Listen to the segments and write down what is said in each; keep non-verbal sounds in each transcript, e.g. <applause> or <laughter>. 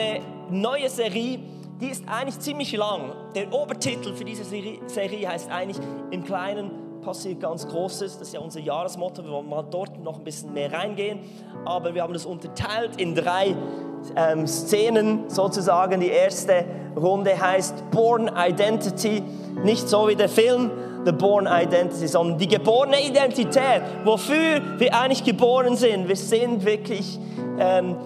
eine neue Serie, die ist eigentlich ziemlich lang. Der Obertitel für diese Serie heißt eigentlich Im Kleinen passiert ganz Großes. Das ist ja unser Jahresmotto. Wir wollen mal dort noch ein bisschen mehr reingehen. Aber wir haben das unterteilt in drei ähm, Szenen sozusagen. Die erste Runde heißt Born Identity. Nicht so wie der Film The Born Identity, sondern die geborene Identität. Wofür wir eigentlich geboren sind. Wir sind wirklich ähm,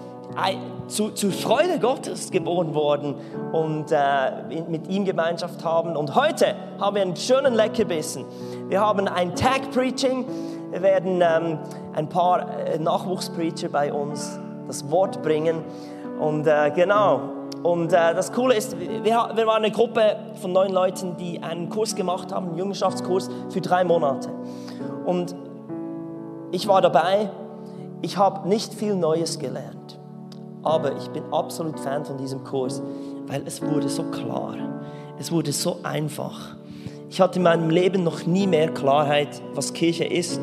zu, zur Freude Gottes geboren worden und äh, mit ihm Gemeinschaft haben. Und heute haben wir einen schönen Leckerbissen. Wir haben ein Tag Preaching. Wir werden ähm, ein paar äh, Nachwuchspreacher bei uns das Wort bringen. Und äh, genau. Und äh, das Coole ist, wir, wir waren eine Gruppe von neun Leuten, die einen Kurs gemacht haben, einen Jüngerschaftskurs für drei Monate. Und ich war dabei. Ich habe nicht viel Neues gelernt. Aber ich bin absolut Fan von diesem Kurs, weil es wurde so klar. Es wurde so einfach. Ich hatte in meinem Leben noch nie mehr Klarheit, was Kirche ist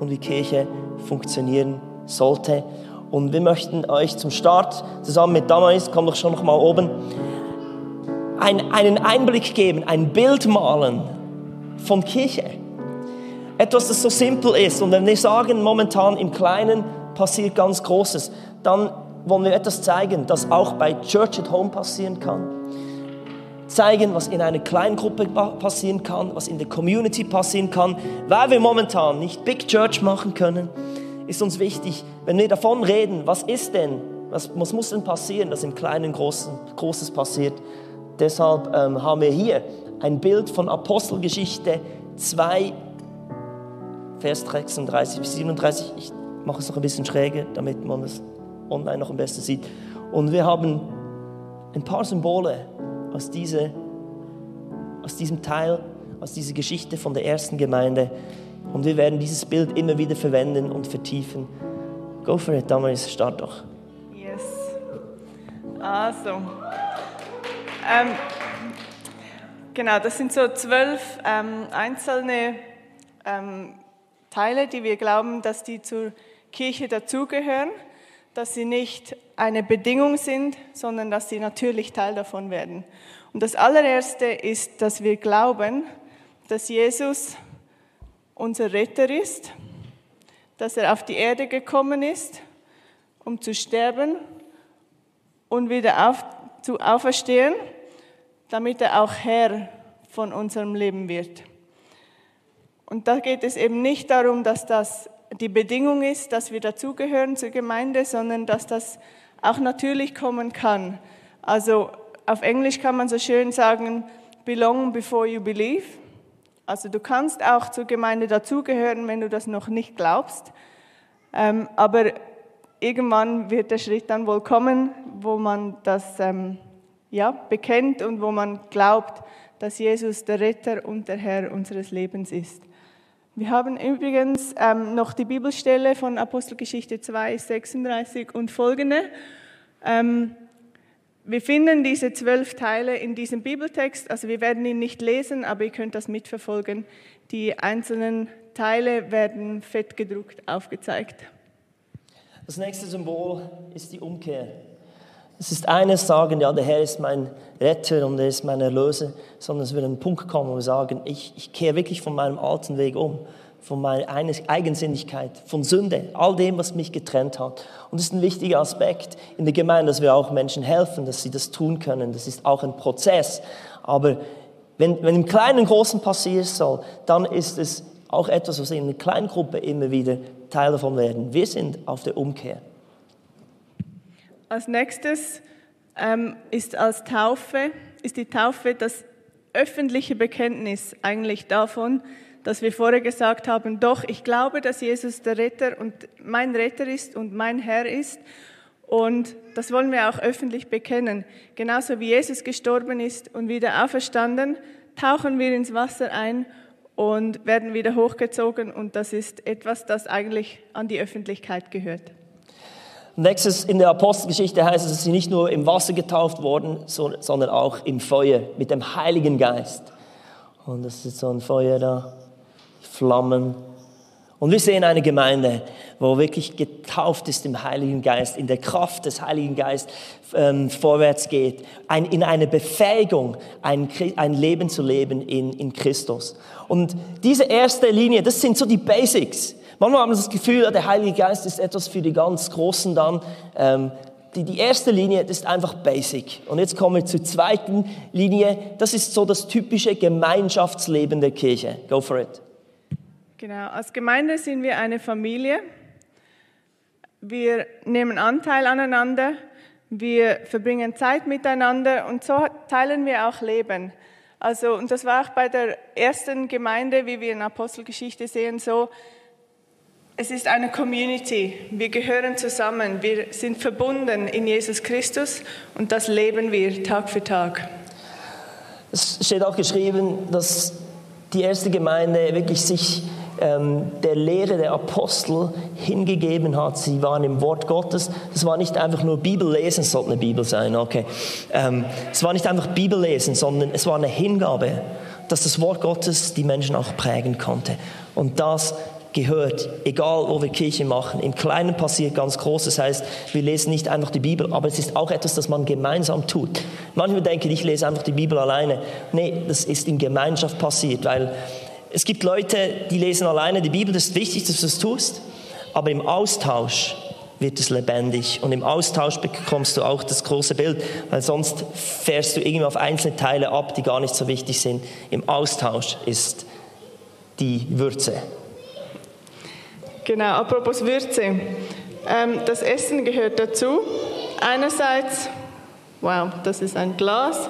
und wie Kirche funktionieren sollte. Und wir möchten euch zum Start zusammen mit Damaris, komm doch schon noch mal oben, ein, einen Einblick geben, ein Bild malen von Kirche. Etwas, das so simpel ist. Und wenn wir sagen, momentan im Kleinen passiert ganz Großes, dann wollen wir etwas zeigen, das auch bei Church at Home passieren kann. Zeigen, was in einer Kleingruppe passieren kann, was in der Community passieren kann. Weil wir momentan nicht Big Church machen können, ist uns wichtig, wenn wir davon reden, was ist denn, was, was muss denn passieren, dass im Kleinen Großen, Großes passiert. Deshalb ähm, haben wir hier ein Bild von Apostelgeschichte 2, Vers 36 bis 37. Ich mache es noch ein bisschen schräger, damit man es online noch am besten sieht. Und wir haben ein paar Symbole aus, diese, aus diesem Teil, aus dieser Geschichte von der ersten Gemeinde. Und wir werden dieses Bild immer wieder verwenden und vertiefen. Go for it, Damaris, start doch. Yes. Also, ähm, genau, das sind so zwölf ähm, einzelne ähm, Teile, die wir glauben, dass die zur Kirche dazugehören dass sie nicht eine Bedingung sind, sondern dass sie natürlich Teil davon werden. Und das allererste ist, dass wir glauben, dass Jesus unser Retter ist, dass er auf die Erde gekommen ist, um zu sterben und wieder auf, zu auferstehen, damit er auch Herr von unserem Leben wird. Und da geht es eben nicht darum, dass das die Bedingung ist, dass wir dazugehören zur Gemeinde, sondern dass das auch natürlich kommen kann. Also auf Englisch kann man so schön sagen, belong before you believe. Also du kannst auch zur Gemeinde dazugehören, wenn du das noch nicht glaubst. Ähm, aber irgendwann wird der Schritt dann wohl kommen, wo man das ähm, ja, bekennt und wo man glaubt, dass Jesus der Retter und der Herr unseres Lebens ist. Wir haben übrigens ähm, noch die Bibelstelle von Apostelgeschichte 2, 36 und folgende. Ähm, wir finden diese zwölf Teile in diesem Bibeltext, also wir werden ihn nicht lesen, aber ihr könnt das mitverfolgen. Die einzelnen Teile werden fett gedruckt aufgezeigt. Das nächste Symbol ist die Umkehr. Es ist eines sagen, ja, der Herr ist mein Retter und er ist mein Erlöser, sondern es wird ein Punkt kommen, wo wir sagen, ich, ich kehre wirklich von meinem alten Weg um, von meiner Eigensinnigkeit, von Sünde, all dem, was mich getrennt hat. Und es ist ein wichtiger Aspekt in der Gemeinde, dass wir auch Menschen helfen, dass sie das tun können. Das ist auch ein Prozess. Aber wenn, wenn im Kleinen Großen passieren soll, dann ist es auch etwas, was in einer kleinen Gruppe immer wieder Teil davon werden. Wir sind auf der Umkehr. Als nächstes ähm, ist als Taufe, ist die Taufe das öffentliche Bekenntnis eigentlich davon, dass wir vorher gesagt haben, doch, ich glaube, dass Jesus der Retter und mein Retter ist und mein Herr ist. Und das wollen wir auch öffentlich bekennen. Genauso wie Jesus gestorben ist und wieder auferstanden, tauchen wir ins Wasser ein und werden wieder hochgezogen. Und das ist etwas, das eigentlich an die Öffentlichkeit gehört. Nächstes in der Apostelgeschichte heißt es, dass sie nicht nur im Wasser getauft wurden, sondern auch im Feuer mit dem Heiligen Geist. Und das ist so ein Feuer da, Flammen. Und wir sehen eine Gemeinde, wo wirklich getauft ist im Heiligen Geist, in der Kraft des Heiligen Geistes ähm, vorwärts geht, ein, in eine Befähigung, ein, ein Leben zu leben in, in Christus. Und diese erste Linie, das sind so die Basics. Manchmal haben wir das Gefühl, der Heilige Geist ist etwas für die ganz Großen dann. Ähm, die, die erste Linie, das ist einfach basic. Und jetzt kommen wir zur zweiten Linie. Das ist so das typische Gemeinschaftsleben der Kirche. Go for it. Genau, als Gemeinde sind wir eine Familie. Wir nehmen Anteil aneinander, wir verbringen Zeit miteinander und so teilen wir auch Leben. Also, und das war auch bei der ersten Gemeinde, wie wir in Apostelgeschichte sehen, so, es ist eine Community. Wir gehören zusammen. Wir sind verbunden in Jesus Christus und das leben wir Tag für Tag. Es steht auch geschrieben, dass die erste Gemeinde wirklich sich ähm, der Lehre der Apostel hingegeben hat. Sie waren im Wort Gottes. Das war nicht einfach nur Bibel lesen, es sollte eine Bibel sein, okay. Ähm, es war nicht einfach Bibel lesen, sondern es war eine Hingabe, dass das Wort Gottes die Menschen auch prägen konnte. Und das gehört, egal wo wir Kirche machen. Im Kleinen passiert ganz groß. Das heißt, wir lesen nicht einfach die Bibel, aber es ist auch etwas, das man gemeinsam tut. Manchmal denken, ich lese einfach die Bibel alleine. Nee, das ist in Gemeinschaft passiert, weil es gibt Leute, die lesen alleine die Bibel. Das ist wichtig, dass du es tust. Aber im Austausch wird es lebendig. Und im Austausch bekommst du auch das große Bild, weil sonst fährst du irgendwie auf einzelne Teile ab, die gar nicht so wichtig sind. Im Austausch ist die Würze. Genau, apropos Würze. Ähm, das Essen gehört dazu. Einerseits, wow, das ist ein Glas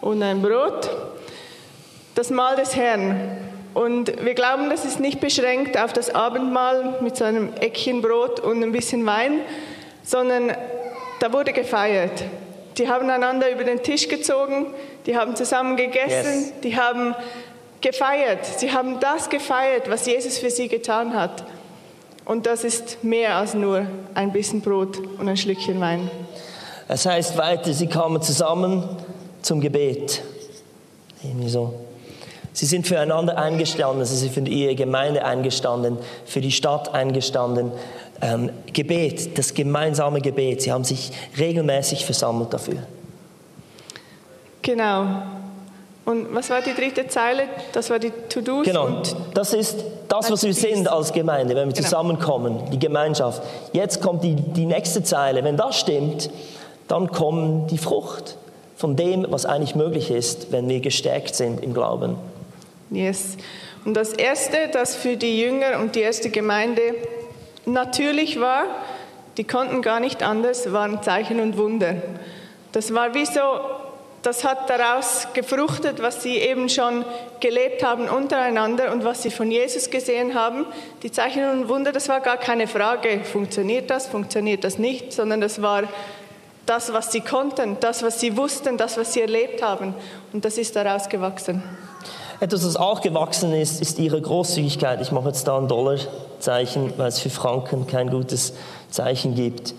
und ein Brot. Das Mahl des Herrn. Und wir glauben, das ist nicht beschränkt auf das Abendmahl mit so einem Eckchen Brot und ein bisschen Wein, sondern da wurde gefeiert. Die haben einander über den Tisch gezogen, die haben zusammen gegessen, yes. die haben gefeiert. Sie haben das gefeiert, was Jesus für sie getan hat. Und das ist mehr als nur ein bisschen Brot und ein Schlückchen Wein. Es heißt weiter, sie kamen zusammen zum Gebet. Irgendwie so. Sie sind füreinander eingestanden, sie sind für ihre Gemeinde eingestanden, für die Stadt eingestanden. Ähm, Gebet, das gemeinsame Gebet, sie haben sich regelmäßig versammelt dafür. Genau. Und was war die dritte Zeile? Das war die To-Dos. Genau, das ist das, was wir sind als Gemeinde, wenn wir genau. zusammenkommen, die Gemeinschaft. Jetzt kommt die, die nächste Zeile. Wenn das stimmt, dann kommt die Frucht von dem, was eigentlich möglich ist, wenn wir gestärkt sind im Glauben. Yes. Und das Erste, das für die Jünger und die erste Gemeinde natürlich war, die konnten gar nicht anders, waren Zeichen und Wunder. Das war wie so das hat daraus gefruchtet, was sie eben schon gelebt haben untereinander und was sie von Jesus gesehen haben. Die Zeichen und Wunder, das war gar keine Frage, funktioniert das, funktioniert das nicht, sondern das war das, was sie konnten, das, was sie wussten, das, was sie erlebt haben. Und das ist daraus gewachsen. Etwas, was auch gewachsen ist, ist ihre Großzügigkeit. Ich mache jetzt da ein Dollarzeichen, weil es für Franken kein gutes Zeichen gibt.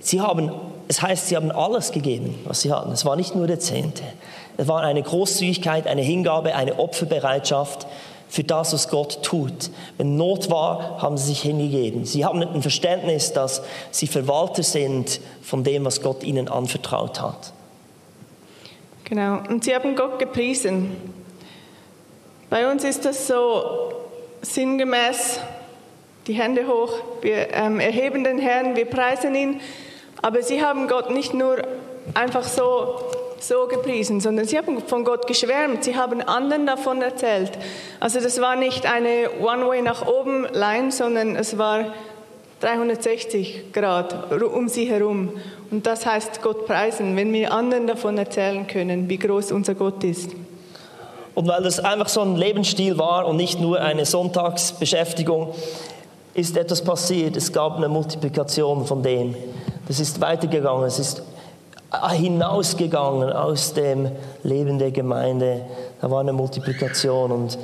Sie haben es heißt, sie haben alles gegeben, was sie hatten. Es war nicht nur der Zehnte. Es war eine Großzügigkeit, eine Hingabe, eine Opferbereitschaft für das, was Gott tut. Wenn Not war, haben sie sich hingegeben. Sie haben ein Verständnis, dass sie Verwalter sind von dem, was Gott ihnen anvertraut hat. Genau, und sie haben Gott gepriesen. Bei uns ist das so sinngemäß, die Hände hoch, wir ähm, erheben den Herrn, wir preisen ihn. Aber sie haben Gott nicht nur einfach so, so gepriesen, sondern sie haben von Gott geschwärmt. Sie haben anderen davon erzählt. Also das war nicht eine One-Way nach oben Line, sondern es war 360 Grad um sie herum. Und das heißt Gott preisen, wenn wir anderen davon erzählen können, wie groß unser Gott ist. Und weil das einfach so ein Lebensstil war und nicht nur eine Sonntagsbeschäftigung, ist etwas passiert. Es gab eine Multiplikation von dem. Das ist weitergegangen, es ist hinausgegangen aus dem Leben der Gemeinde. Da war eine Multiplikation und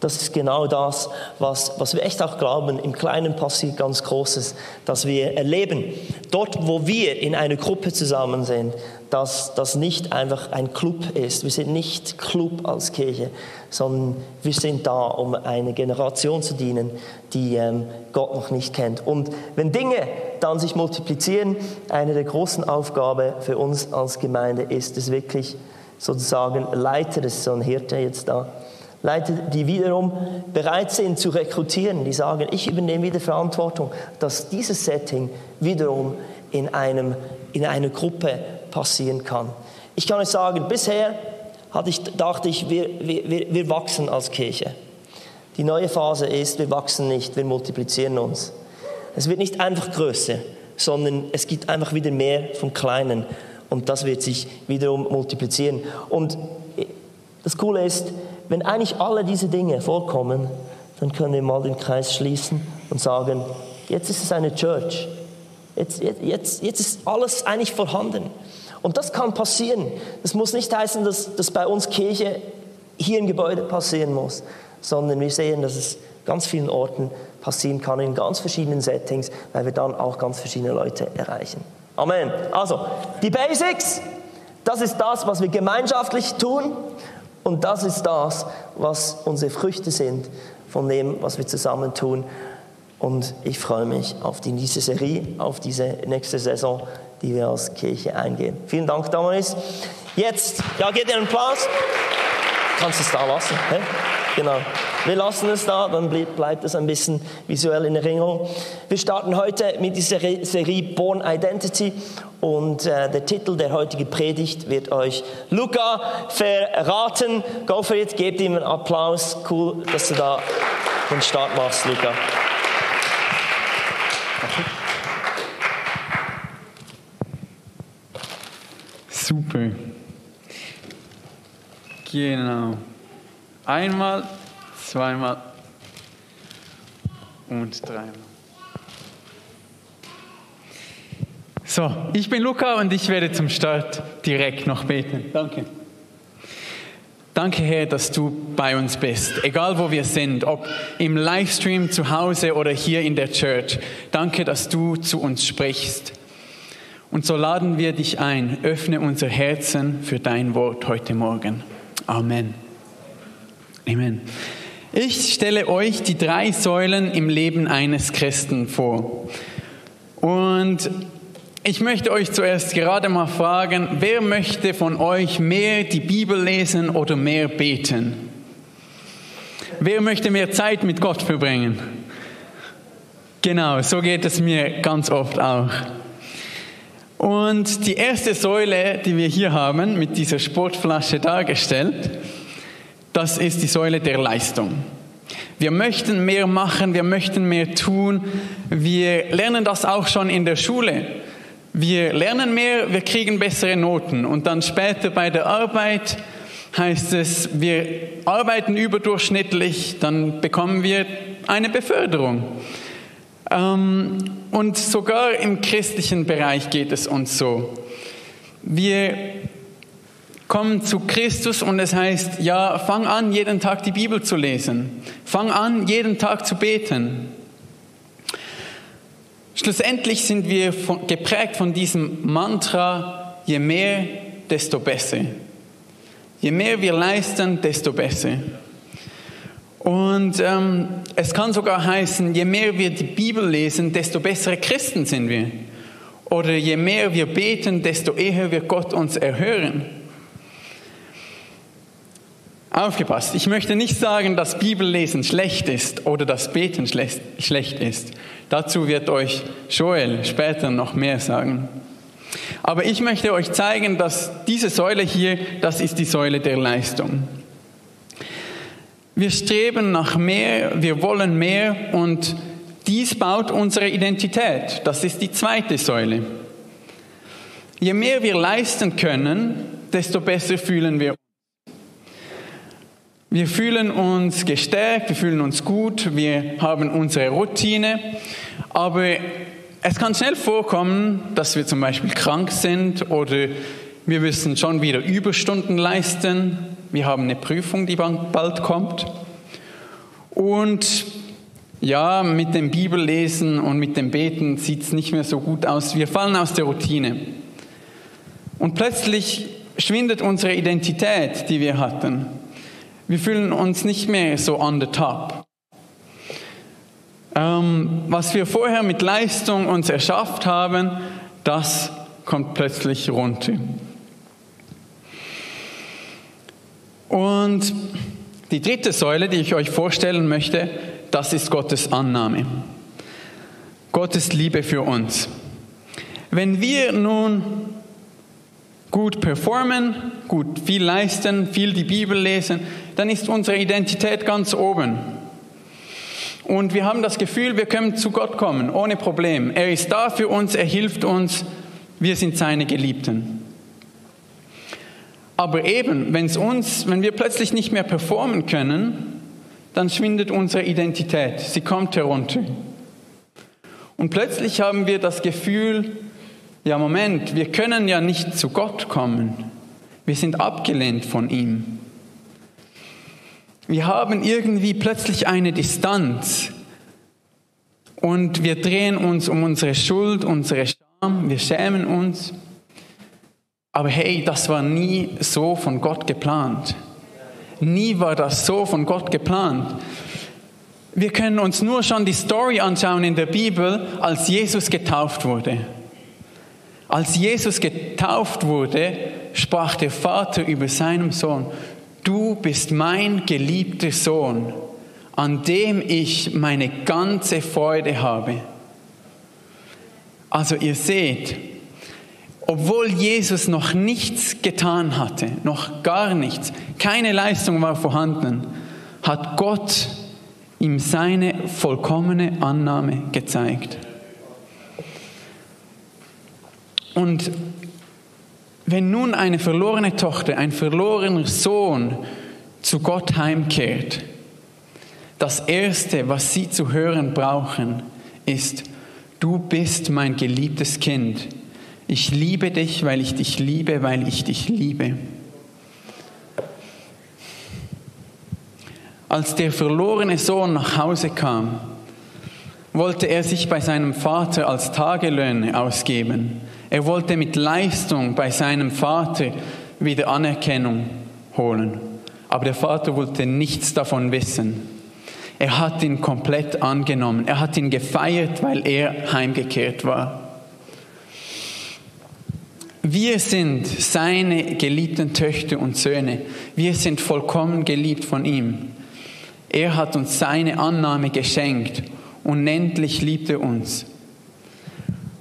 Das ist genau das, was, was wir echt auch glauben. Im Kleinen passiert ganz Großes, dass wir erleben. Dort, wo wir in einer Gruppe zusammen sind, dass das nicht einfach ein Club ist. Wir sind nicht Club als Kirche, sondern wir sind da, um eine Generation zu dienen, die ähm, Gott noch nicht kennt. Und wenn Dinge dann sich multiplizieren, eine der großen Aufgaben für uns als Gemeinde ist es wirklich sozusagen Leiter, das ist so ein Hirte jetzt da, Leiter, die wiederum bereit sind zu rekrutieren, die sagen, ich übernehme wieder Verantwortung, dass dieses Setting wiederum in, einem, in einer Gruppe passieren kann. Ich kann euch sagen, bisher hatte ich, dachte ich, wir, wir, wir wachsen als Kirche. Die neue Phase ist, wir wachsen nicht, wir multiplizieren uns. Es wird nicht einfach größer, sondern es gibt einfach wieder mehr vom Kleinen und das wird sich wiederum multiplizieren. Und das Coole ist, wenn eigentlich alle diese Dinge vorkommen, dann können wir mal den Kreis schließen und sagen, jetzt ist es eine Church. Jetzt, jetzt, jetzt ist alles eigentlich vorhanden. Und das kann passieren. Das muss nicht heißen, dass, dass bei uns Kirche hier im Gebäude passieren muss, sondern wir sehen, dass es ganz vielen Orten passieren kann, in ganz verschiedenen Settings, weil wir dann auch ganz verschiedene Leute erreichen. Amen. Also, die Basics, das ist das, was wir gemeinschaftlich tun und das ist das, was unsere Früchte sind von dem, was wir zusammen tun. Und ich freue mich auf die nächste Serie, auf diese nächste Saison, die wir als Kirche eingehen. Vielen Dank, Damaris. Jetzt, ja, gebt ihr einen Applaus. Kannst es da lassen? Hä? Genau. Wir lassen es da, dann bleibt es ein bisschen visuell in Erinnerung. Wir starten heute mit dieser Serie Born Identity und äh, der Titel der heutigen Predigt wird euch Luca verraten. Go for it, gebt ihm einen Applaus. Cool, dass du da den Start machst, Luca. Super. Genau. Einmal, zweimal und dreimal. So, ich bin Luca und ich werde zum Start direkt noch beten. Danke. Danke, Herr, dass du bei uns bist, egal wo wir sind, ob im Livestream zu Hause oder hier in der Church. Danke, dass du zu uns sprichst. Und so laden wir dich ein, öffne unser Herzen für dein Wort heute Morgen. Amen. Amen. Ich stelle euch die drei Säulen im Leben eines Christen vor. Und ich möchte euch zuerst gerade mal fragen, wer möchte von euch mehr die Bibel lesen oder mehr beten? Wer möchte mehr Zeit mit Gott verbringen? Genau, so geht es mir ganz oft auch. Und die erste Säule, die wir hier haben, mit dieser Sportflasche dargestellt, das ist die Säule der Leistung. Wir möchten mehr machen, wir möchten mehr tun. Wir lernen das auch schon in der Schule. Wir lernen mehr, wir kriegen bessere Noten. Und dann später bei der Arbeit heißt es, wir arbeiten überdurchschnittlich, dann bekommen wir eine Beförderung. Ähm, und sogar im christlichen Bereich geht es uns so. Wir kommen zu Christus und es heißt, ja, fang an, jeden Tag die Bibel zu lesen. Fang an, jeden Tag zu beten. Schlussendlich sind wir von, geprägt von diesem Mantra, je mehr, desto besser. Je mehr wir leisten, desto besser. Und ähm, es kann sogar heißen, je mehr wir die Bibel lesen, desto bessere Christen sind wir. Oder je mehr wir beten, desto eher wird Gott uns erhören. Aufgepasst, ich möchte nicht sagen, dass Bibellesen schlecht ist oder dass Beten schlecht ist. Dazu wird euch Joel später noch mehr sagen. Aber ich möchte euch zeigen, dass diese Säule hier, das ist die Säule der Leistung. Wir streben nach mehr, wir wollen mehr und dies baut unsere Identität. Das ist die zweite Säule. Je mehr wir leisten können, desto besser fühlen wir uns. Wir fühlen uns gestärkt, wir fühlen uns gut, wir haben unsere Routine, aber es kann schnell vorkommen, dass wir zum Beispiel krank sind oder wir müssen schon wieder Überstunden leisten, wir haben eine Prüfung, die bald kommt. Und ja, mit dem Bibellesen und mit dem Beten sieht es nicht mehr so gut aus. Wir fallen aus der Routine. Und plötzlich schwindet unsere Identität, die wir hatten. Wir fühlen uns nicht mehr so on the top. Ähm, was wir vorher mit Leistung uns erschafft haben, das kommt plötzlich runter. Und die dritte Säule, die ich euch vorstellen möchte, das ist Gottes Annahme. Gottes Liebe für uns. Wenn wir nun gut performen, gut viel leisten, viel die Bibel lesen, dann ist unsere Identität ganz oben. Und wir haben das Gefühl, wir können zu Gott kommen, ohne Problem. Er ist da für uns, er hilft uns, wir sind seine Geliebten. Aber eben, wenn es uns, wenn wir plötzlich nicht mehr performen können, dann schwindet unsere Identität, sie kommt herunter. Und plötzlich haben wir das Gefühl, ja Moment, wir können ja nicht zu Gott kommen. Wir sind abgelehnt von ihm. Wir haben irgendwie plötzlich eine Distanz und wir drehen uns um unsere Schuld, unsere Scham, wir schämen uns. Aber hey, das war nie so von Gott geplant. Nie war das so von Gott geplant. Wir können uns nur schon die Story anschauen in der Bibel, als Jesus getauft wurde. Als Jesus getauft wurde, sprach der Vater über seinen Sohn, du bist mein geliebter Sohn, an dem ich meine ganze Freude habe. Also ihr seht, obwohl Jesus noch nichts getan hatte, noch gar nichts, keine Leistung war vorhanden, hat Gott ihm seine vollkommene Annahme gezeigt. Und wenn nun eine verlorene Tochter, ein verlorener Sohn zu Gott heimkehrt, das Erste, was sie zu hören brauchen, ist, du bist mein geliebtes Kind ich liebe dich, weil ich dich liebe, weil ich dich liebe. Als der verlorene Sohn nach Hause kam, wollte er sich bei seinem Vater als Tagelöhne ausgeben. Er wollte mit Leistung bei seinem Vater wieder Anerkennung holen. Aber der Vater wollte nichts davon wissen. Er hat ihn komplett angenommen. Er hat ihn gefeiert, weil er heimgekehrt war. Wir sind seine geliebten Töchter und Söhne. Wir sind vollkommen geliebt von ihm. Er hat uns seine Annahme geschenkt. Unendlich liebt er uns.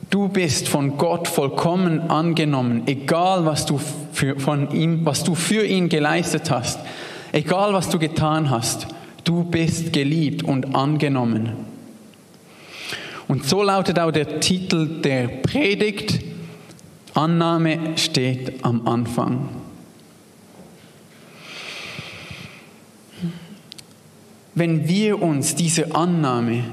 Du bist von Gott vollkommen angenommen, egal was du für, von ihm, was du für ihn geleistet hast, egal was du getan hast. Du bist geliebt und angenommen. Und so lautet auch der Titel der Predigt Annahme steht am Anfang. Wenn wir uns dieser Annahme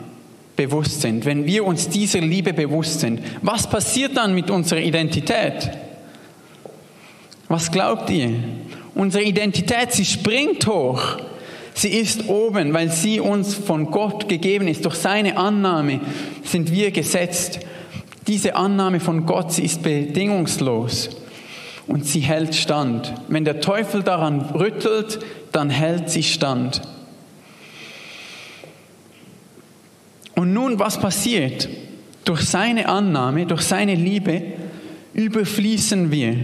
bewusst sind, wenn wir uns dieser Liebe bewusst sind, was passiert dann mit unserer Identität? Was glaubt ihr? Unsere Identität, sie springt hoch. Sie ist oben, weil sie uns von Gott gegeben ist. Durch seine Annahme sind wir gesetzt. Diese Annahme von Gott, sie ist bedingungslos und sie hält stand. Wenn der Teufel daran rüttelt, dann hält sie stand. Und nun, was passiert? Durch seine Annahme, durch seine Liebe überfließen wir.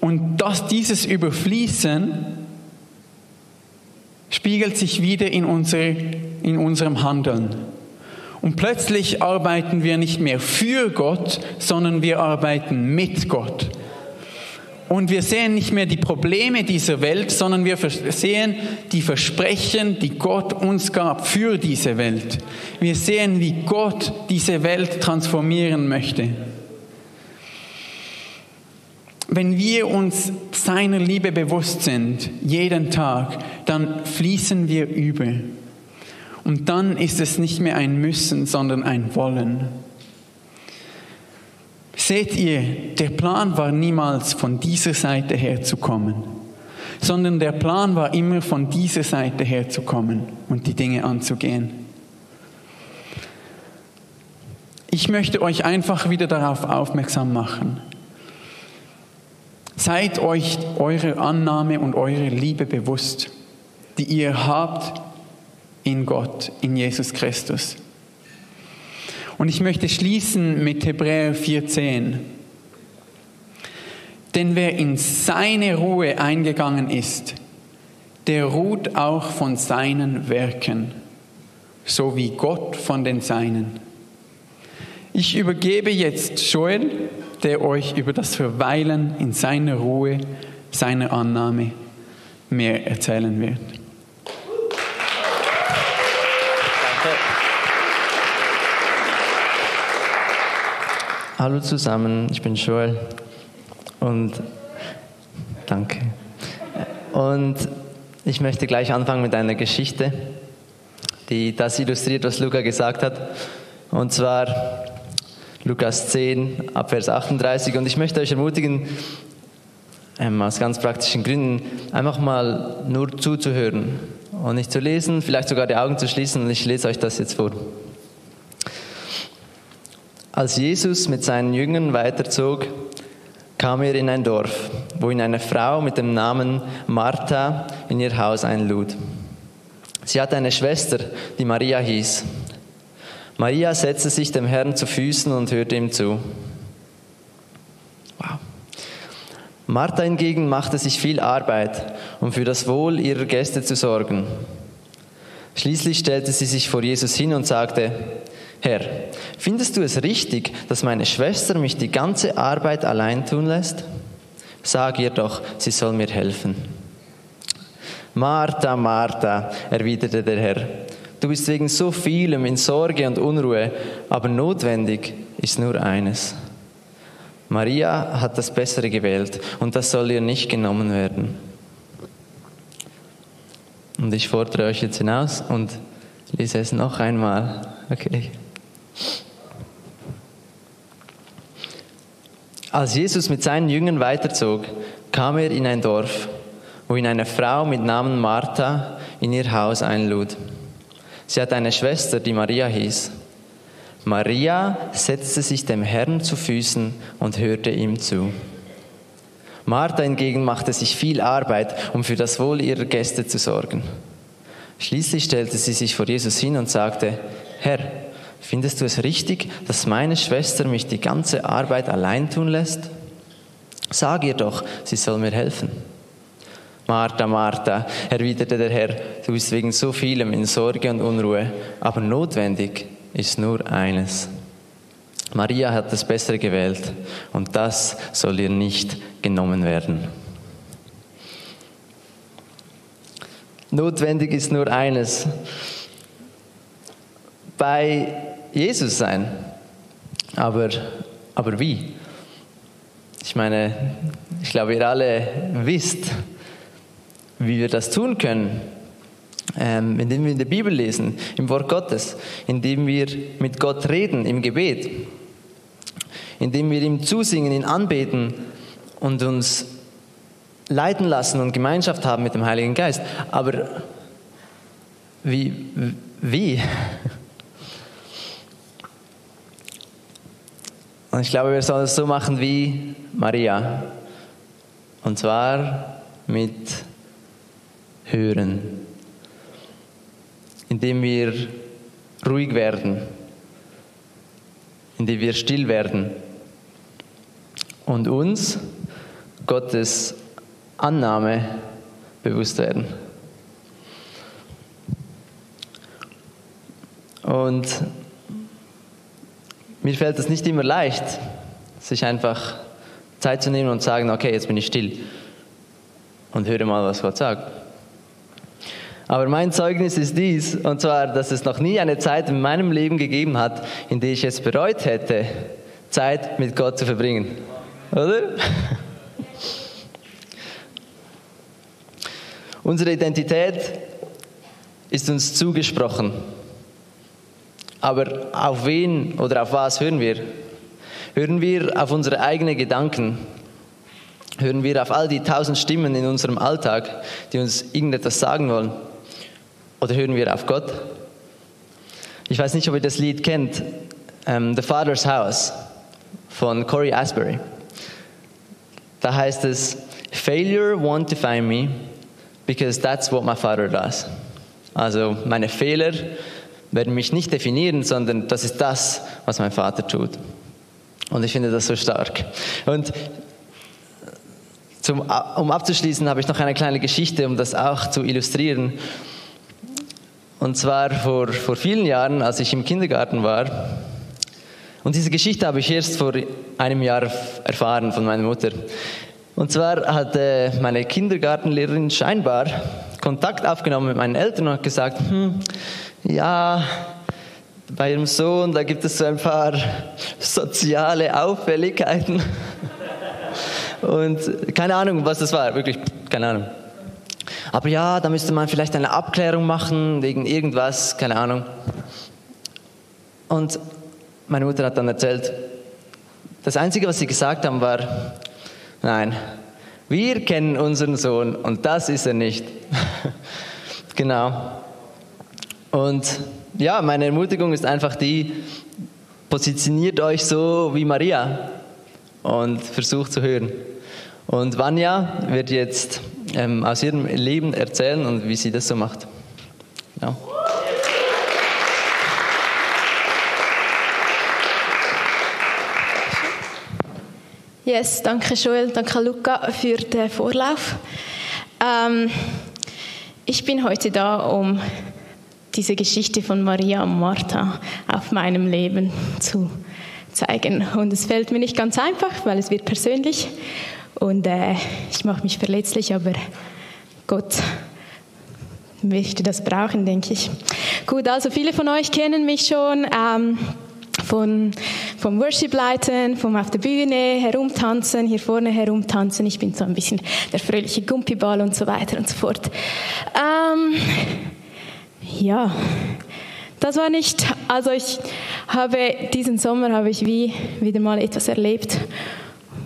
Und dass dieses Überfließen spiegelt sich wieder in, unsere, in unserem Handeln. Und plötzlich arbeiten wir nicht mehr für Gott, sondern wir arbeiten mit Gott. Und wir sehen nicht mehr die Probleme dieser Welt, sondern wir sehen die Versprechen, die Gott uns gab für diese Welt. Wir sehen, wie Gott diese Welt transformieren möchte. Wenn wir uns seiner Liebe bewusst sind, jeden Tag, dann fließen wir über. Und dann ist es nicht mehr ein Müssen, sondern ein Wollen. Seht ihr, der Plan war niemals von dieser Seite her zu kommen. sondern der Plan war immer von dieser Seite her zu kommen und die Dinge anzugehen. Ich möchte euch einfach wieder darauf aufmerksam machen. Seid euch eure Annahme und eure Liebe bewusst, die ihr habt in Gott, in Jesus Christus. Und ich möchte schließen mit Hebräer 4.10. Denn wer in seine Ruhe eingegangen ist, der ruht auch von seinen Werken, so wie Gott von den Seinen. Ich übergebe jetzt Joel, der euch über das Verweilen in seiner Ruhe, seiner Annahme mehr erzählen wird. Hallo zusammen, ich bin Joel und danke. Und ich möchte gleich anfangen mit einer Geschichte, die das illustriert, was Luca gesagt hat. Und zwar Lukas 10, Abvers 38. Und ich möchte euch ermutigen, ähm, aus ganz praktischen Gründen, einfach mal nur zuzuhören und nicht zu lesen, vielleicht sogar die Augen zu schließen. Und ich lese euch das jetzt vor. Als Jesus mit seinen Jüngern weiterzog, kam er in ein Dorf, wo ihn eine Frau mit dem Namen Martha in ihr Haus einlud. Sie hatte eine Schwester, die Maria hieß. Maria setzte sich dem Herrn zu Füßen und hörte ihm zu. Wow. Martha hingegen machte sich viel Arbeit, um für das Wohl ihrer Gäste zu sorgen. Schließlich stellte sie sich vor Jesus hin und sagte, Herr, findest du es richtig, dass meine Schwester mich die ganze Arbeit allein tun lässt? Sag ihr doch, sie soll mir helfen. Martha, Martha, erwiderte der Herr, du bist wegen so vielem in Sorge und Unruhe, aber notwendig ist nur eines. Maria hat das Bessere gewählt und das soll ihr nicht genommen werden. Und ich fordere euch jetzt hinaus und lese es noch einmal. Okay. Als Jesus mit seinen Jüngern weiterzog, kam er in ein Dorf, wo ihn eine Frau mit Namen Martha in ihr Haus einlud. Sie hatte eine Schwester, die Maria hieß. Maria setzte sich dem Herrn zu Füßen und hörte ihm zu. Martha hingegen machte sich viel Arbeit, um für das Wohl ihrer Gäste zu sorgen. Schließlich stellte sie sich vor Jesus hin und sagte, Herr, Findest du es richtig, dass meine Schwester mich die ganze Arbeit allein tun lässt? Sag ihr doch, sie soll mir helfen. Martha, Martha, erwiderte der Herr, du bist wegen so vielem in Sorge und Unruhe, aber notwendig ist nur eines. Maria hat das Bessere gewählt und das soll ihr nicht genommen werden. Notwendig ist nur eines. Bei Jesus sein. Aber, aber wie? Ich meine, ich glaube, ihr alle wisst, wie wir das tun können. Ähm, indem wir in der Bibel lesen, im Wort Gottes, indem wir mit Gott reden, im Gebet, indem wir ihm zusingen, ihn anbeten und uns leiten lassen und Gemeinschaft haben mit dem Heiligen Geist. Aber wie? Wie? Und ich glaube, wir sollen es so machen wie Maria. Und zwar mit Hören. Indem wir ruhig werden. Indem wir still werden. Und uns Gottes Annahme bewusst werden. Und mir fällt es nicht immer leicht, sich einfach Zeit zu nehmen und zu sagen, okay, jetzt bin ich still und höre mal, was Gott sagt. Aber mein Zeugnis ist dies, und zwar, dass es noch nie eine Zeit in meinem Leben gegeben hat, in der ich es bereut hätte, Zeit mit Gott zu verbringen. Oder? <laughs> Unsere Identität ist uns zugesprochen. Aber auf wen oder auf was hören wir? Hören wir auf unsere eigenen Gedanken? Hören wir auf all die tausend Stimmen in unserem Alltag, die uns irgendetwas sagen wollen? Oder hören wir auf Gott? Ich weiß nicht, ob ihr das Lied kennt, um, The Father's House von Corey Asbury. Da heißt es, Failure won't define me, because that's what my father does. Also meine Fehler werden mich nicht definieren, sondern das ist das, was mein Vater tut. Und ich finde das so stark. Und zum, um abzuschließen, habe ich noch eine kleine Geschichte, um das auch zu illustrieren. Und zwar vor, vor vielen Jahren, als ich im Kindergarten war. Und diese Geschichte habe ich erst vor einem Jahr erfahren von meiner Mutter. Und zwar hatte meine Kindergartenlehrerin scheinbar Kontakt aufgenommen mit meinen Eltern und gesagt, hm, ja, bei ihrem Sohn, da gibt es so ein paar soziale Auffälligkeiten. Und keine Ahnung, was das war, wirklich, keine Ahnung. Aber ja, da müsste man vielleicht eine Abklärung machen wegen irgendwas, keine Ahnung. Und meine Mutter hat dann erzählt, das Einzige, was sie gesagt haben, war, nein, wir kennen unseren Sohn und das ist er nicht. <laughs> genau. Und ja, meine Ermutigung ist einfach die, positioniert euch so wie Maria und versucht zu hören. Und Vanya wird jetzt ähm, aus ihrem Leben erzählen und wie sie das so macht. Ja. Yes, danke Joel, danke Luca für den Vorlauf. Ähm, ich bin heute da, um diese Geschichte von Maria und Martha auf meinem Leben zu zeigen. Und es fällt mir nicht ganz einfach, weil es wird persönlich und äh, ich mache mich verletzlich, aber Gott möchte das brauchen, denke ich. Gut, also viele von euch kennen mich schon. Ähm, von, vom Worship-Leiten, vom auf der Bühne herumtanzen, hier vorne herumtanzen. Ich bin so ein bisschen der fröhliche Gumpiball und so weiter und so fort. Ähm, ja, das war nicht, also ich habe diesen Sommer habe ich wie wieder mal etwas erlebt,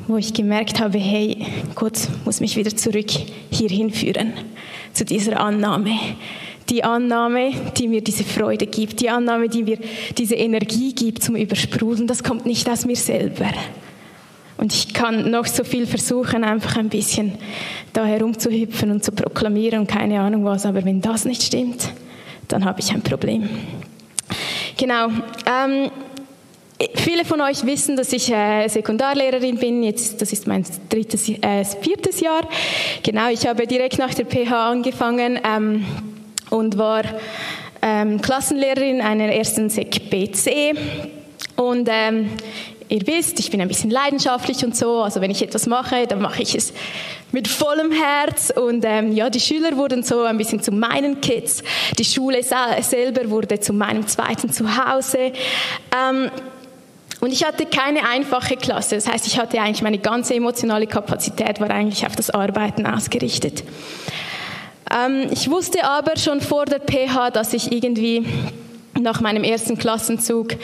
wo ich gemerkt habe, hey, Gott muss mich wieder zurück hierhin führen, zu dieser Annahme. Die Annahme, die mir diese Freude gibt, die Annahme, die mir diese Energie gibt zum Übersprudeln, das kommt nicht aus mir selber. Und ich kann noch so viel versuchen, einfach ein bisschen da herumzuhüpfen und zu proklamieren und keine Ahnung was, aber wenn das nicht stimmt, dann habe ich ein Problem. Genau. Ähm, viele von euch wissen, dass ich äh, Sekundarlehrerin bin. Jetzt, das ist mein drittes, äh, viertes Jahr. Genau, ich habe direkt nach der PH angefangen ähm, und war ähm, Klassenlehrerin einer ersten Sek BC. Und ähm, ihr wisst, ich bin ein bisschen leidenschaftlich und so. Also wenn ich etwas mache, dann mache ich es mit vollem Herz. Und ähm, ja, die Schüler wurden so ein bisschen zu meinen Kids. Die Schule selber wurde zu meinem zweiten Zuhause. Ähm, und ich hatte keine einfache Klasse. Das heißt, ich hatte eigentlich meine ganze emotionale Kapazität war eigentlich auf das Arbeiten ausgerichtet. Ähm, ich wusste aber schon vor der PH, dass ich irgendwie nach meinem ersten Klassenzug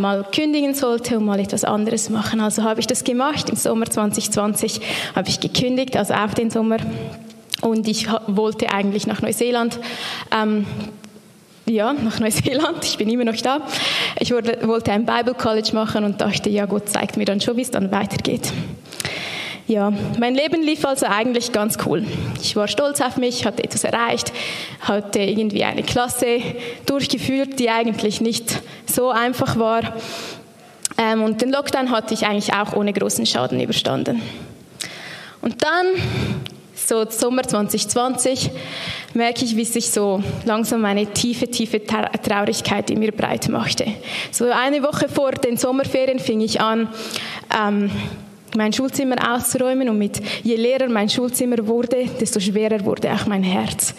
mal kündigen sollte und mal etwas anderes machen. Also habe ich das gemacht. Im Sommer 2020 habe ich gekündigt, also auch den Sommer. Und ich wollte eigentlich nach Neuseeland. Ähm, ja, nach <laughs> Neuseeland. Ich bin immer noch da. Ich wollte ein Bible College machen und dachte, ja, Gott zeigt mir dann schon, wie es dann weitergeht. Ja, mein Leben lief also eigentlich ganz cool. Ich war stolz auf mich, hatte etwas erreicht, hatte irgendwie eine Klasse durchgeführt, die eigentlich nicht so einfach war. Ähm, und den Lockdown hatte ich eigentlich auch ohne großen Schaden überstanden. Und dann, so Sommer 2020, merke ich, wie sich so langsam eine tiefe, tiefe Traurigkeit in mir breit machte. So eine Woche vor den Sommerferien fing ich an, ähm, mein Schulzimmer auszuräumen und mit je leerer mein Schulzimmer wurde, desto schwerer wurde auch mein Herz.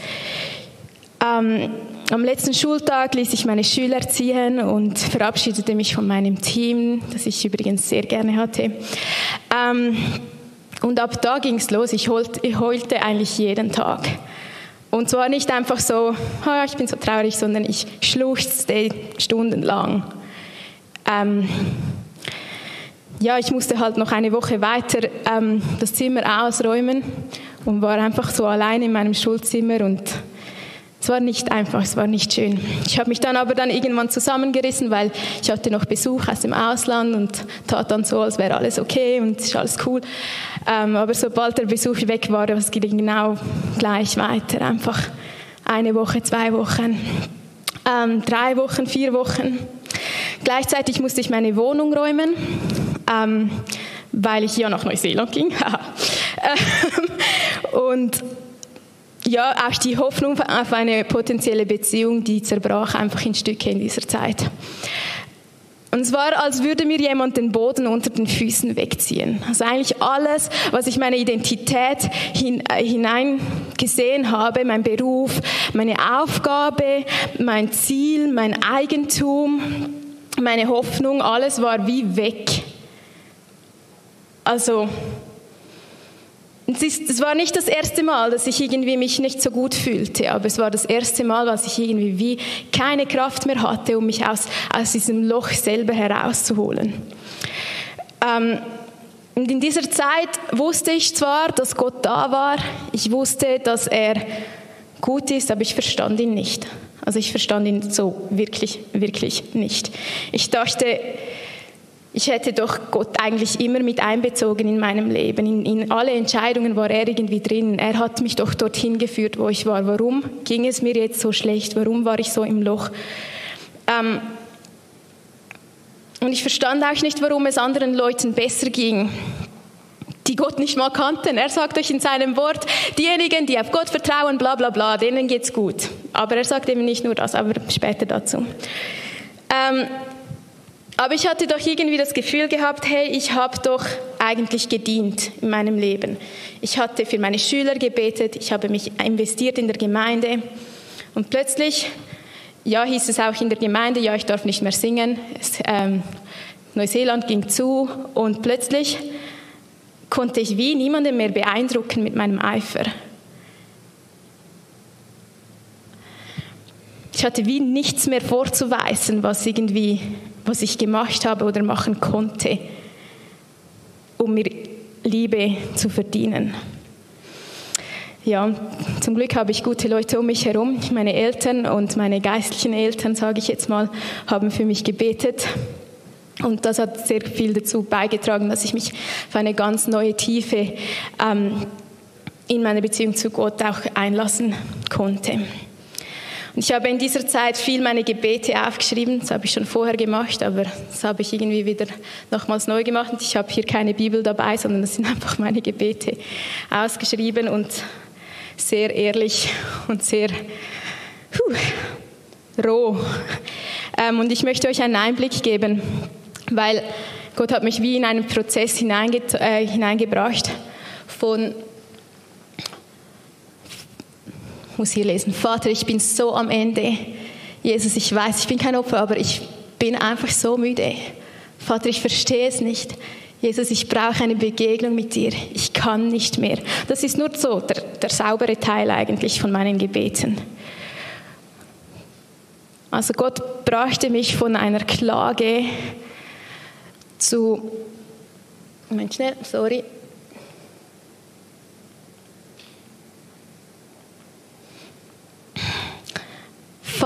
Ähm, am letzten Schultag ließ ich meine Schüler ziehen und verabschiedete mich von meinem Team, das ich übrigens sehr gerne hatte. Ähm, und ab da ging es los. Ich, heulte eigentlich jeden Tag. Und zwar nicht einfach so, oh, ich bin so traurig, sondern ich schluchzte stundenlang. Ähm, ja, ich musste halt noch eine Woche weiter ähm, das Zimmer ausräumen und war einfach so allein in meinem Schulzimmer und es war nicht einfach, es war nicht schön. Ich habe mich dann aber dann irgendwann zusammengerissen, weil ich hatte noch Besuch aus dem Ausland und tat dann so, als wäre alles okay und ist alles cool. Ähm, aber sobald der Besuch weg war, es ging genau gleich weiter. Einfach eine Woche, zwei Wochen, ähm, drei Wochen, vier Wochen. Gleichzeitig musste ich meine Wohnung räumen, ähm, weil ich ja nach Neuseeland ging. <laughs> und ja, auch die Hoffnung auf eine potenzielle Beziehung, die zerbrach einfach in Stücke in dieser Zeit. Und es war, als würde mir jemand den Boden unter den Füßen wegziehen. Also eigentlich alles, was ich meine Identität hin, äh, hineingesehen habe, mein Beruf, meine Aufgabe, mein Ziel, mein Eigentum, meine Hoffnung, alles war wie weg. Also es, ist, es, war nicht das erste Mal, dass ich irgendwie mich nicht so gut fühlte, aber es war das erste Mal, dass ich irgendwie wie keine Kraft mehr hatte, um mich aus, aus diesem Loch selber herauszuholen. Ähm, und in dieser Zeit wusste ich zwar, dass Gott da war, ich wusste, dass er gut ist, aber ich verstand ihn nicht. Also ich verstand ihn so wirklich, wirklich nicht. Ich dachte, ich hätte doch Gott eigentlich immer mit einbezogen in meinem Leben. In, in, alle Entscheidungen war er irgendwie drin. Er hat mich doch dorthin geführt, wo ich war. Warum ging es mir jetzt so schlecht? Warum war ich so im Loch? Ähm, und ich verstand auch nicht, warum es anderen Leuten besser ging, die Gott nicht mal kannten. Er sagt euch in seinem Wort, diejenigen, die auf Gott vertrauen, bla bla bla, denen geht's gut. Aber er sagt eben nicht nur das, aber später dazu. Ähm, aber ich hatte doch irgendwie das Gefühl gehabt, hey, ich habe doch eigentlich gedient in meinem Leben. Ich hatte für meine Schüler gebetet, ich habe mich investiert in der Gemeinde und plötzlich, ja, hieß es auch in der Gemeinde, ja, ich darf nicht mehr singen. Es, ähm, Neuseeland ging zu und plötzlich konnte ich wie niemanden mehr beeindrucken mit meinem Eifer. Ich hatte wie nichts mehr vorzuweisen, was irgendwie was ich gemacht habe oder machen konnte, um mir Liebe zu verdienen. Ja, zum Glück habe ich gute Leute um mich herum. Meine Eltern und meine geistlichen Eltern, sage ich jetzt mal, haben für mich gebetet. Und das hat sehr viel dazu beigetragen, dass ich mich für eine ganz neue Tiefe ähm, in meiner Beziehung zu Gott auch einlassen konnte. Und ich habe in dieser Zeit viel meine Gebete aufgeschrieben. Das habe ich schon vorher gemacht, aber das habe ich irgendwie wieder nochmals neu gemacht. Und ich habe hier keine Bibel dabei, sondern das sind einfach meine Gebete ausgeschrieben und sehr ehrlich und sehr puh, roh. Ähm, und ich möchte euch einen Einblick geben, weil Gott hat mich wie in einen Prozess hineinge äh, hineingebracht von muss hier lesen. Vater, ich bin so am Ende. Jesus, ich weiß, ich bin kein Opfer, aber ich bin einfach so müde. Vater, ich verstehe es nicht. Jesus, ich brauche eine Begegnung mit dir. Ich kann nicht mehr. Das ist nur so der, der saubere Teil eigentlich von meinen Gebeten. Also Gott brachte mich von einer Klage zu, Moment schnell, sorry,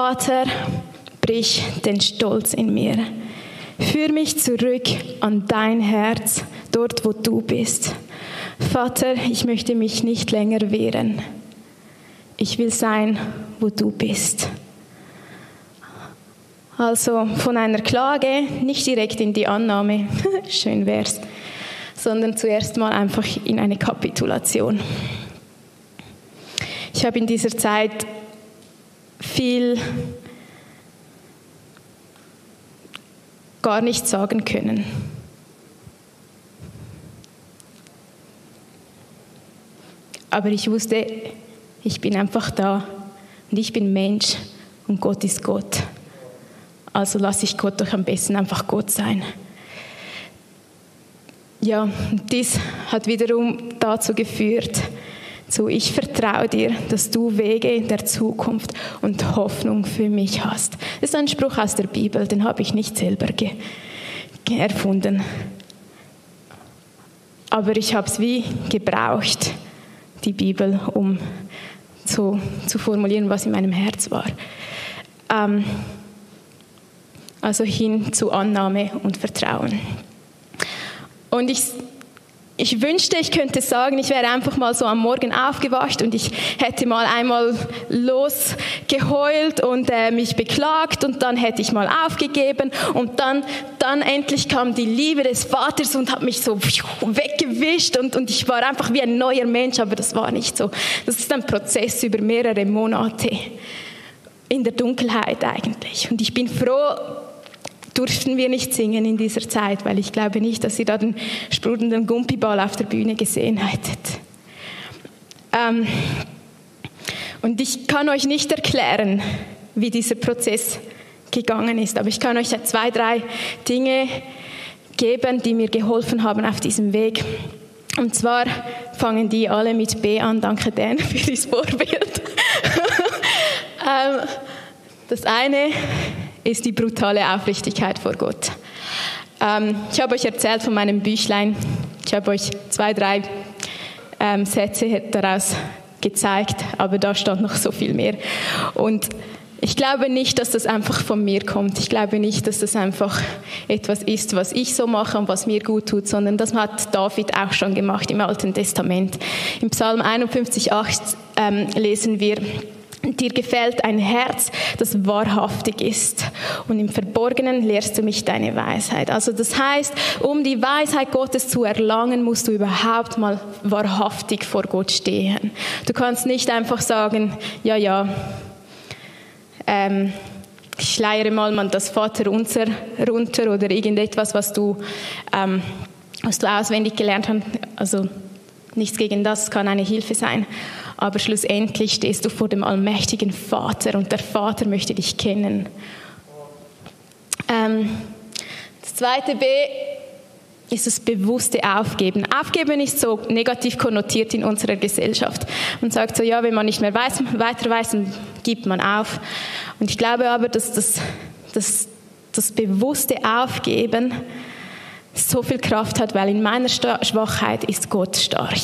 Vater, brich den Stolz in mir. Führ mich zurück an dein Herz, dort wo du bist. Vater, ich möchte mich nicht länger wehren. Ich will sein, wo du bist. Also von einer Klage nicht direkt in die Annahme, <laughs> schön wär's, sondern zuerst mal einfach in eine Kapitulation. Ich habe in dieser Zeit viel gar nicht sagen können. Aber ich wusste, ich bin einfach da und ich bin Mensch und Gott ist Gott. Also lasse ich Gott doch am besten einfach Gott sein. Ja, dies hat wiederum dazu geführt, zu, ich vertraue dir, dass du Wege der Zukunft und Hoffnung für mich hast. Das ist ein Spruch aus der Bibel, den habe ich nicht selber erfunden. aber ich habe es wie gebraucht, die Bibel, um so zu formulieren, was in meinem Herz war. Ähm, also hin zu Annahme und Vertrauen. Und ich ich wünschte, ich könnte sagen, ich wäre einfach mal so am Morgen aufgewacht und ich hätte mal einmal losgeheult und äh, mich beklagt und dann hätte ich mal aufgegeben und dann, dann endlich kam die Liebe des Vaters und hat mich so weggewischt und, und ich war einfach wie ein neuer Mensch, aber das war nicht so. Das ist ein Prozess über mehrere Monate in der Dunkelheit eigentlich. Und ich bin froh, durften wir nicht singen in dieser Zeit, weil ich glaube nicht, dass ihr da den sprudelnden Gumpiball auf der Bühne gesehen hättet. Ähm, und ich kann euch nicht erklären, wie dieser Prozess gegangen ist, aber ich kann euch zwei, drei Dinge geben, die mir geholfen haben auf diesem Weg. Und zwar fangen die alle mit B an. Danke, Dan, <laughs> für das Vorbild. <laughs> ähm, das eine ist die brutale Aufrichtigkeit vor Gott. Ähm, ich habe euch erzählt von meinem Büchlein. Ich habe euch zwei, drei ähm, Sätze daraus gezeigt, aber da stand noch so viel mehr. Und ich glaube nicht, dass das einfach von mir kommt. Ich glaube nicht, dass das einfach etwas ist, was ich so mache und was mir gut tut, sondern das hat David auch schon gemacht im Alten Testament. Im Psalm 51,8 ähm, lesen wir, Dir gefällt ein Herz, das wahrhaftig ist. Und im Verborgenen lehrst du mich deine Weisheit. Also das heißt, um die Weisheit Gottes zu erlangen, musst du überhaupt mal wahrhaftig vor Gott stehen. Du kannst nicht einfach sagen, ja, ja, ähm, ich leiere mal das Vater unser runter oder irgendetwas, was du, ähm, was du auswendig gelernt hast. Also nichts gegen das kann eine Hilfe sein aber schlussendlich stehst du vor dem allmächtigen Vater und der Vater möchte dich kennen. Ähm, das zweite B ist das bewusste Aufgeben. Aufgeben ist so negativ konnotiert in unserer Gesellschaft. Man sagt so, ja, wenn man nicht mehr weiß, weiter weiß, dann gibt man auf. Und ich glaube aber, dass das, das, das bewusste Aufgeben so viel Kraft hat, weil in meiner Schwachheit ist Gott stark.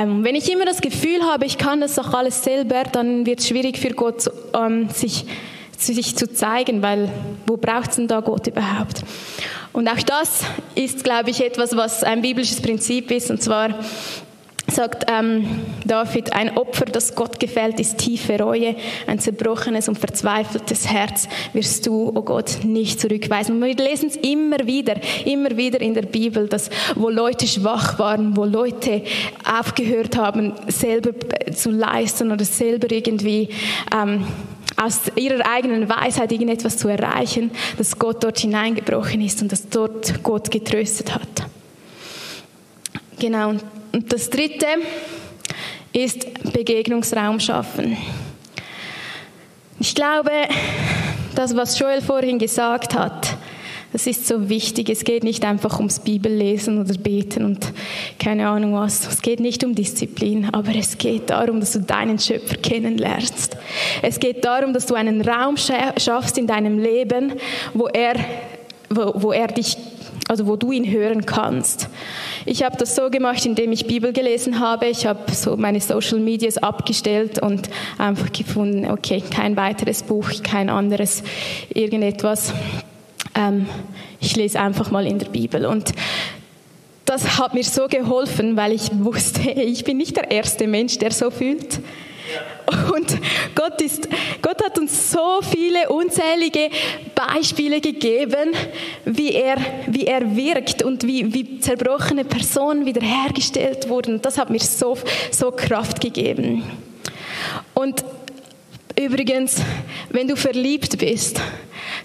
Ähm, wenn ich immer das Gefühl habe, ich kann das doch alles selber, dann wird es schwierig für Gott, ähm, sich, sich zu zeigen, weil wo braucht es denn da Gott überhaupt? Und auch das ist, glaube ich, etwas, was ein biblisches Prinzip ist, und zwar sagt ähm, David, ein Opfer, das Gott gefällt, ist tiefe Reue, ein zerbrochenes und verzweifeltes Herz wirst du, oh Gott, nicht zurückweisen. Und wir lesen es immer wieder, immer wieder in der Bibel, dass wo Leute schwach waren, wo Leute aufgehört haben, selber zu leisten oder selber irgendwie ähm, aus ihrer eigenen Weisheit irgendetwas zu erreichen, dass Gott dort hineingebrochen ist und dass dort Gott getröstet hat. Genau. Und das dritte ist Begegnungsraum schaffen. Ich glaube, das, was Joel vorhin gesagt hat, das ist so wichtig. Es geht nicht einfach ums Bibellesen oder Beten und keine Ahnung was. Es geht nicht um Disziplin, aber es geht darum, dass du deinen Schöpfer kennenlernst. Es geht darum, dass du einen Raum schaffst in deinem Leben, wo er, wo, wo er dich also wo du ihn hören kannst. Ich habe das so gemacht, indem ich Bibel gelesen habe. Ich habe so meine Social Medias abgestellt und einfach gefunden, okay, kein weiteres Buch, kein anderes irgendetwas. Ähm, ich lese einfach mal in der Bibel und das hat mir so geholfen, weil ich wusste, <laughs> ich bin nicht der erste Mensch, der so fühlt. Und Gott, ist, Gott hat uns so viele unzählige Beispiele gegeben, wie er, wie er wirkt und wie, wie zerbrochene Personen wiederhergestellt wurden. Das hat mir so, so Kraft gegeben. Und übrigens, wenn du verliebt bist,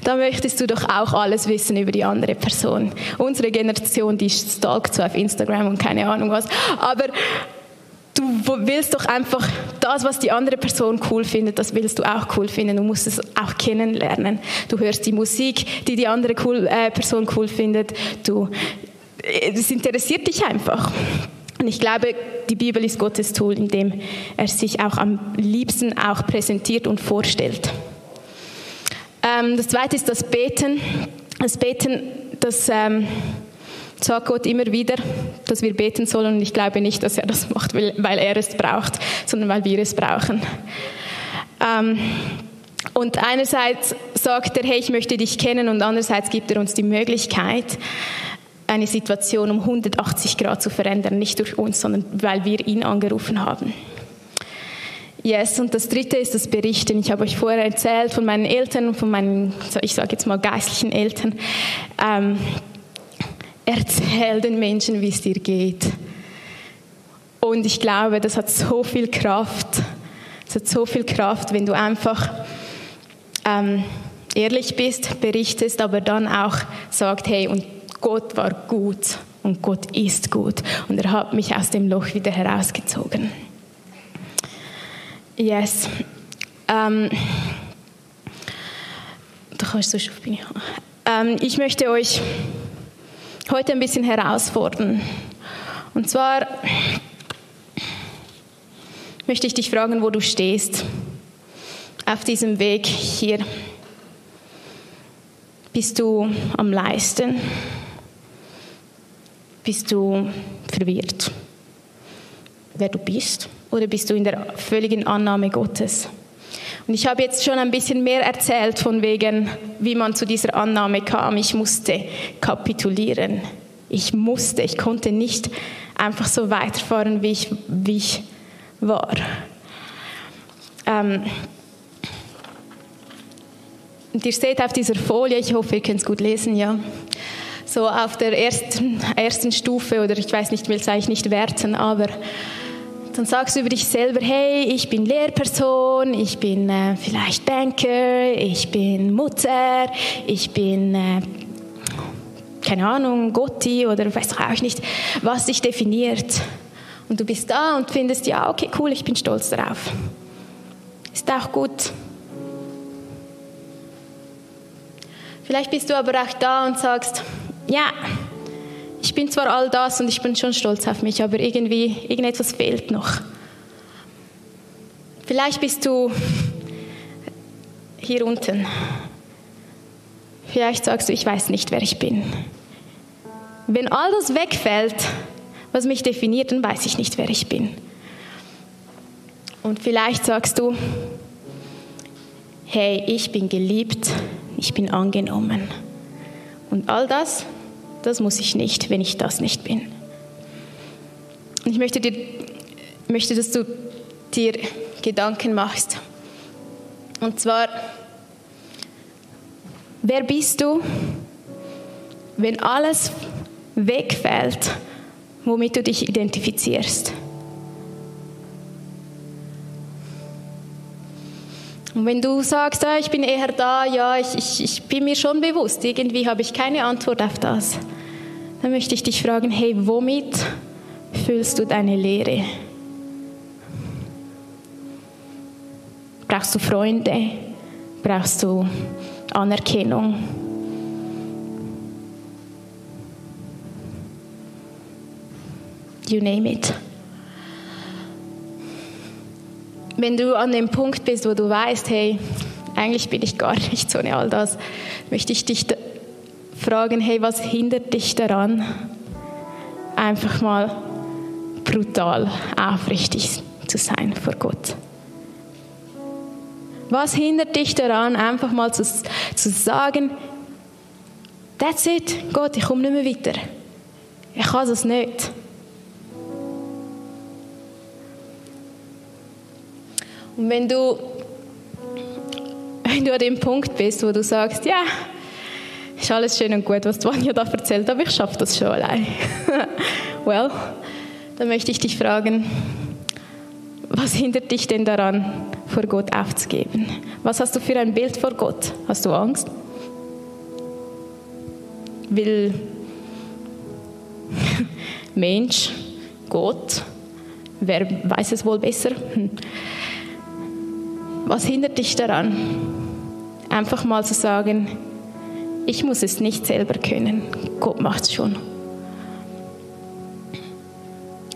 dann möchtest du doch auch alles wissen über die andere Person. Unsere Generation, die stalkt so auf Instagram und keine Ahnung was. Aber du willst doch einfach das, was die andere Person cool findet, das willst du auch cool finden. Du musst es auch kennenlernen. Du hörst die Musik, die die andere cool, äh, Person cool findet. Du, es interessiert dich einfach. Und ich glaube, die Bibel ist Gottes Tool, in dem er sich auch am liebsten auch präsentiert und vorstellt. Ähm, das zweite ist das Beten. Das Beten, das ähm, sagt Gott immer wieder, dass wir beten sollen und ich glaube nicht, dass er das macht, weil er es braucht, sondern weil wir es brauchen. Ähm, und einerseits sagt er, hey, ich möchte dich kennen und andererseits gibt er uns die Möglichkeit, eine Situation um 180 Grad zu verändern, nicht durch uns, sondern weil wir ihn angerufen haben. Yes, und das dritte ist das Berichten. Ich habe euch vorher erzählt von meinen Eltern, von meinen, ich sage jetzt mal geistlichen Eltern. Ähm, erzähl den Menschen, wie es dir geht. Und ich glaube, das hat so viel Kraft. Es hat so viel Kraft, wenn du einfach ähm, ehrlich bist, berichtest, aber dann auch sagt, hey, und Gott war gut und Gott ist gut und er hat mich aus dem Loch wieder herausgezogen. Yes. Ähm, da kannst du so ähm, Ich möchte euch heute ein bisschen herausfordern. Und zwar möchte ich dich fragen, wo du stehst auf diesem Weg hier. Bist du am Leisten? Bist du verwirrt, wer du bist? Oder bist du in der völligen Annahme Gottes? Und ich habe jetzt schon ein bisschen mehr erzählt von wegen, wie man zu dieser Annahme kam. Ich musste kapitulieren. Ich musste, ich konnte nicht einfach so weiterfahren, wie ich, wie ich war. Ähm, und ihr seht auf dieser Folie, ich hoffe, ihr könnt es gut lesen, ja. So auf der ersten, ersten Stufe, oder ich weiß nicht, will es eigentlich nicht werten, aber dann sagst du über dich selber, hey, ich bin Lehrperson, ich bin äh, vielleicht Banker, ich bin Mutter, ich bin, äh, keine Ahnung, Gotti oder weiß auch nicht, was dich definiert. Und du bist da und findest, ja, okay, cool, ich bin stolz darauf. Ist auch gut. Vielleicht bist du aber auch da und sagst, ja, ich bin zwar all das und ich bin schon stolz auf mich, aber irgendwie, irgendetwas fehlt noch. Vielleicht bist du hier unten. Vielleicht sagst du, ich weiß nicht, wer ich bin. Wenn all das wegfällt, was mich definiert, dann weiß ich nicht, wer ich bin. Und vielleicht sagst du, hey, ich bin geliebt, ich bin angenommen. Und all das, das muss ich nicht, wenn ich das nicht bin. Und ich möchte, dir, möchte, dass du dir Gedanken machst. Und zwar, wer bist du, wenn alles wegfällt, womit du dich identifizierst? Und wenn du sagst, ah, ich bin eher da, ja, ich, ich, ich bin mir schon bewusst, irgendwie habe ich keine Antwort auf das, dann möchte ich dich fragen, hey, womit füllst du deine Leere? Brauchst du Freunde? Brauchst du Anerkennung? You name it. wenn du an dem Punkt bist, wo du weißt, hey, eigentlich bin ich gar nicht so all das, möchte ich dich fragen, hey, was hindert dich daran, einfach mal brutal aufrichtig zu sein vor Gott? Was hindert dich daran, einfach mal zu, zu sagen, that's it, Gott, ich komme nicht mehr weiter. Ich kann das nicht. Und wenn du, wenn du an dem Punkt bist, wo du sagst, ja, ist alles schön und gut, was Vanja da erzählt, aber ich schaffe das schon allein. <laughs> well, dann möchte ich dich fragen, was hindert dich denn daran, vor Gott aufzugeben? Was hast du für ein Bild vor Gott? Hast du Angst? Will <laughs> Mensch, Gott, wer weiß es wohl besser? Hm. Was hindert dich daran, einfach mal zu sagen, ich muss es nicht selber können, Gott macht es schon.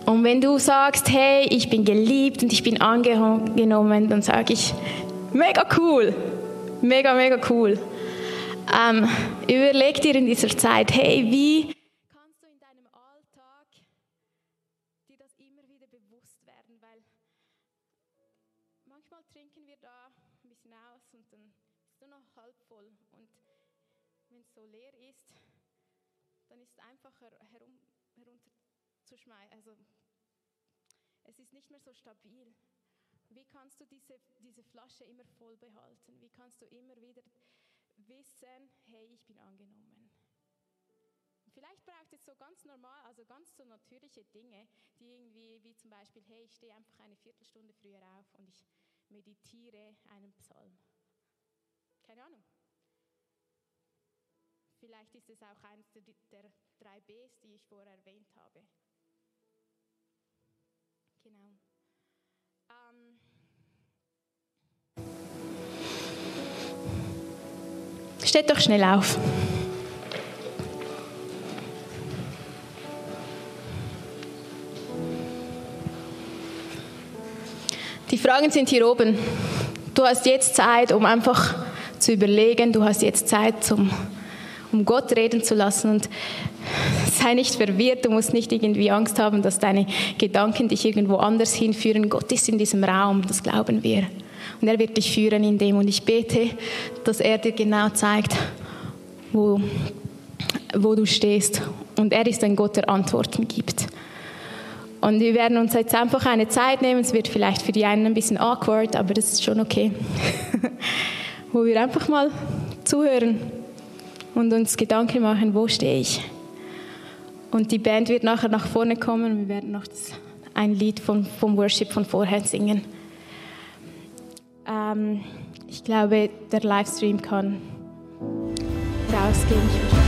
Und wenn du sagst, hey, ich bin geliebt und ich bin angenommen, dann sage ich, mega cool, mega, mega cool. Ähm, überleg dir in dieser Zeit, hey, wie nicht mehr so stabil. Wie kannst du diese, diese Flasche immer voll behalten? Wie kannst du immer wieder wissen, hey, ich bin angenommen? Vielleicht braucht es so ganz normal, also ganz so natürliche Dinge, die irgendwie, wie zum Beispiel, hey, ich stehe einfach eine Viertelstunde früher auf und ich meditiere einen Psalm. Keine Ahnung. Vielleicht ist es auch eines der, der drei Bs, die ich vorher erwähnt habe. Steht doch schnell auf. Die Fragen sind hier oben. Du hast jetzt Zeit, um einfach zu überlegen. Du hast jetzt Zeit, zum, um Gott reden zu lassen. Und sei nicht verwirrt. Du musst nicht irgendwie Angst haben, dass deine Gedanken dich irgendwo anders hinführen. Gott ist in diesem Raum, das glauben wir. Und er wird dich führen in dem. Und ich bete, dass er dir genau zeigt, wo, wo du stehst. Und er ist ein Gott, der Antworten gibt. Und wir werden uns jetzt einfach eine Zeit nehmen. Es wird vielleicht für die einen ein bisschen awkward, aber das ist schon okay. <laughs> Wo wir einfach mal zuhören und uns Gedanken machen, wo stehe ich. Und die Band wird nachher nach vorne kommen wir werden noch ein Lied vom, vom Worship von vorher singen. Ähm, ich glaube, der Livestream kann rausgehen.